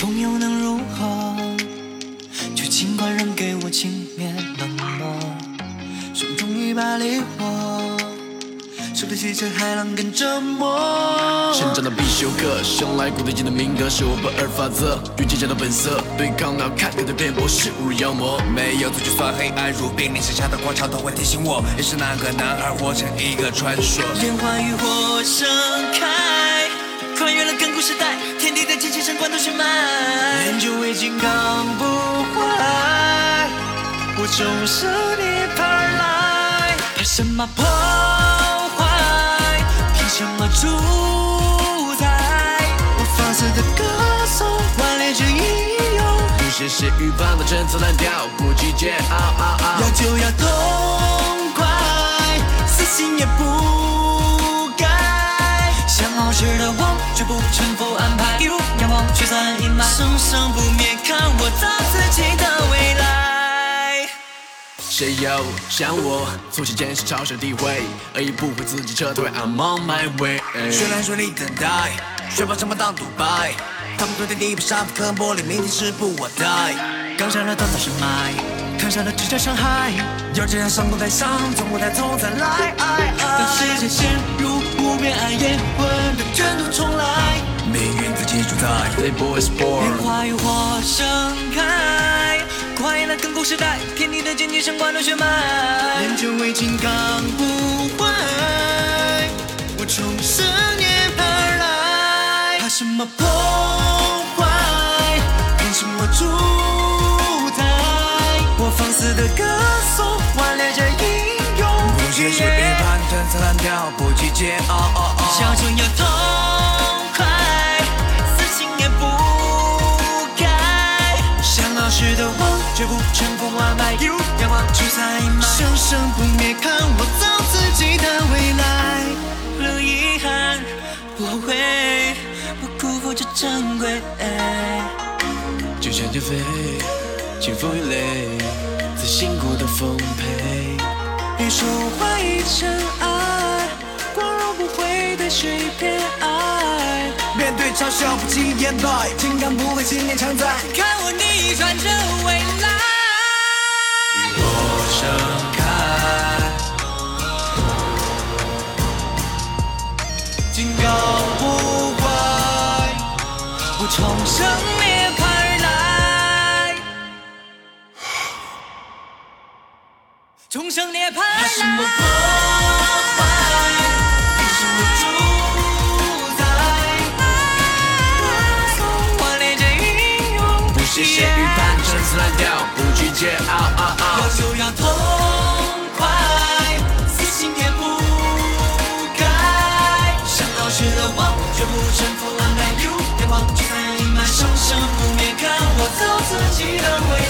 风又能如何？就尽管扔给我轻蔑冷漠，手中一把烈火。受得起这海浪更折磨。成长的必修课，生来骨子里的命格是我不二法则，与坚强的本色对抗那看开的辩驳，势如妖魔。没有足迹算黑暗如冰，凌晨下的狂潮都会提醒我，也是那个男孩活成一个传说。烟花与火盛开。穿越了亘古时代，天地的间千神关都悬埋。练就为金刚不坏，我终生涅槃而来。怕什么破坏？凭什么主宰？我放肆的歌颂，顽劣着英勇。不屑血雨般的陈词滥调，不计桀骜。啊啊要就要痛快，死心也不不臣服安排。一如阳光驱散阴霾，生生不灭，看我造自己的未来。谁又像我，从前坚持朝圣体会，而已不会自己撤退。I'm on my way。绚烂绚丽等待，雪豹什么当独白？他们昨天地板上刻玻璃，明天是不我待。刚上了短暂深埋，看上了直角伤害。要这样上舞台上，从舞台中再来。当世界陷入无边暗夜，己主宰。They boys 莲 born。花浴火盛开，跨越了亘古时代，天地的间接神关都血脉。练就为金刚不坏，我重生涅槃而来。怕什么破坏？凭什么主宰？我放肆的歌颂，顽劣着英勇。不屑血雨般陈词滥调，不计桀骜。想就要痛阳光驱散阴霾，生生不灭，看我造自己的未来。留遗憾，不后悔，不辜负这珍贵。就像减肥，清风与泪，自信过的奉陪。别说怀疑尘埃，光荣不会对谁偏爱。面对嘲笑不轻言败，情感不会信念常在。看我逆转这未来。重生涅槃而来，重生涅槃而来。什么破坏？凭什么主宰？顽劣着英勇，不屑血雨般陈词滥调，不计桀骜。要就要痛安排。一